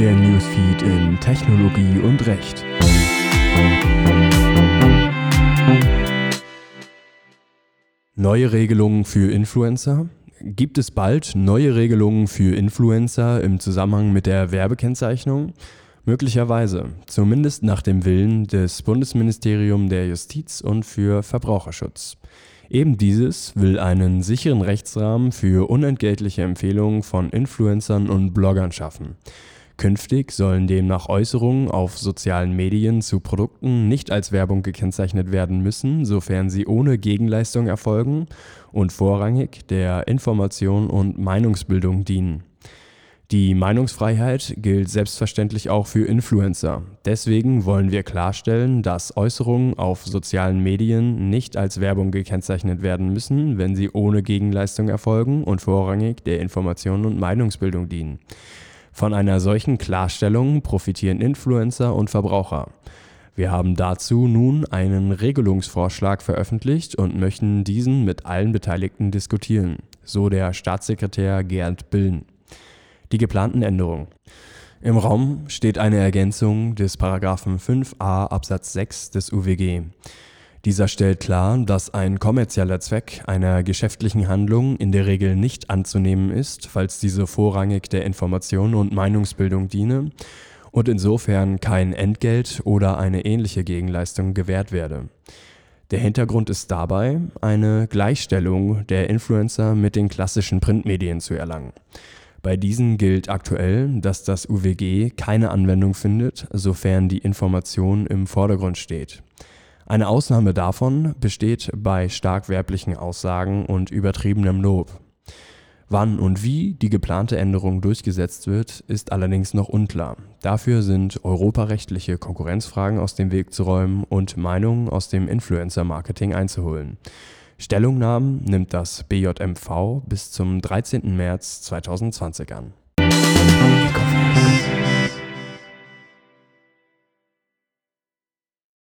Der Newsfeed in Technologie und Recht. Neue Regelungen für Influencer? Gibt es bald neue Regelungen für Influencer im Zusammenhang mit der Werbekennzeichnung? Möglicherweise, zumindest nach dem Willen des Bundesministeriums der Justiz und für Verbraucherschutz. Eben dieses will einen sicheren Rechtsrahmen für unentgeltliche Empfehlungen von Influencern und Bloggern schaffen. Künftig sollen demnach Äußerungen auf sozialen Medien zu Produkten nicht als Werbung gekennzeichnet werden müssen, sofern sie ohne Gegenleistung erfolgen und vorrangig der Information und Meinungsbildung dienen. Die Meinungsfreiheit gilt selbstverständlich auch für Influencer. Deswegen wollen wir klarstellen, dass Äußerungen auf sozialen Medien nicht als Werbung gekennzeichnet werden müssen, wenn sie ohne Gegenleistung erfolgen und vorrangig der Information und Meinungsbildung dienen. Von einer solchen Klarstellung profitieren Influencer und Verbraucher. Wir haben dazu nun einen Regelungsvorschlag veröffentlicht und möchten diesen mit allen Beteiligten diskutieren, so der Staatssekretär Gerd Billen. Die geplanten Änderungen. Im Raum steht eine Ergänzung des Paragraphen 5a Absatz 6 des UWG. Dieser stellt klar, dass ein kommerzieller Zweck einer geschäftlichen Handlung in der Regel nicht anzunehmen ist, falls diese vorrangig der Information und Meinungsbildung diene und insofern kein Entgelt oder eine ähnliche Gegenleistung gewährt werde. Der Hintergrund ist dabei, eine Gleichstellung der Influencer mit den klassischen Printmedien zu erlangen. Bei diesen gilt aktuell, dass das UWG keine Anwendung findet, sofern die Information im Vordergrund steht. Eine Ausnahme davon besteht bei stark werblichen Aussagen und übertriebenem Lob. Wann und wie die geplante Änderung durchgesetzt wird, ist allerdings noch unklar. Dafür sind europarechtliche Konkurrenzfragen aus dem Weg zu räumen und Meinungen aus dem Influencer-Marketing einzuholen. Stellungnahmen nimmt das BJMV bis zum 13. März 2020 an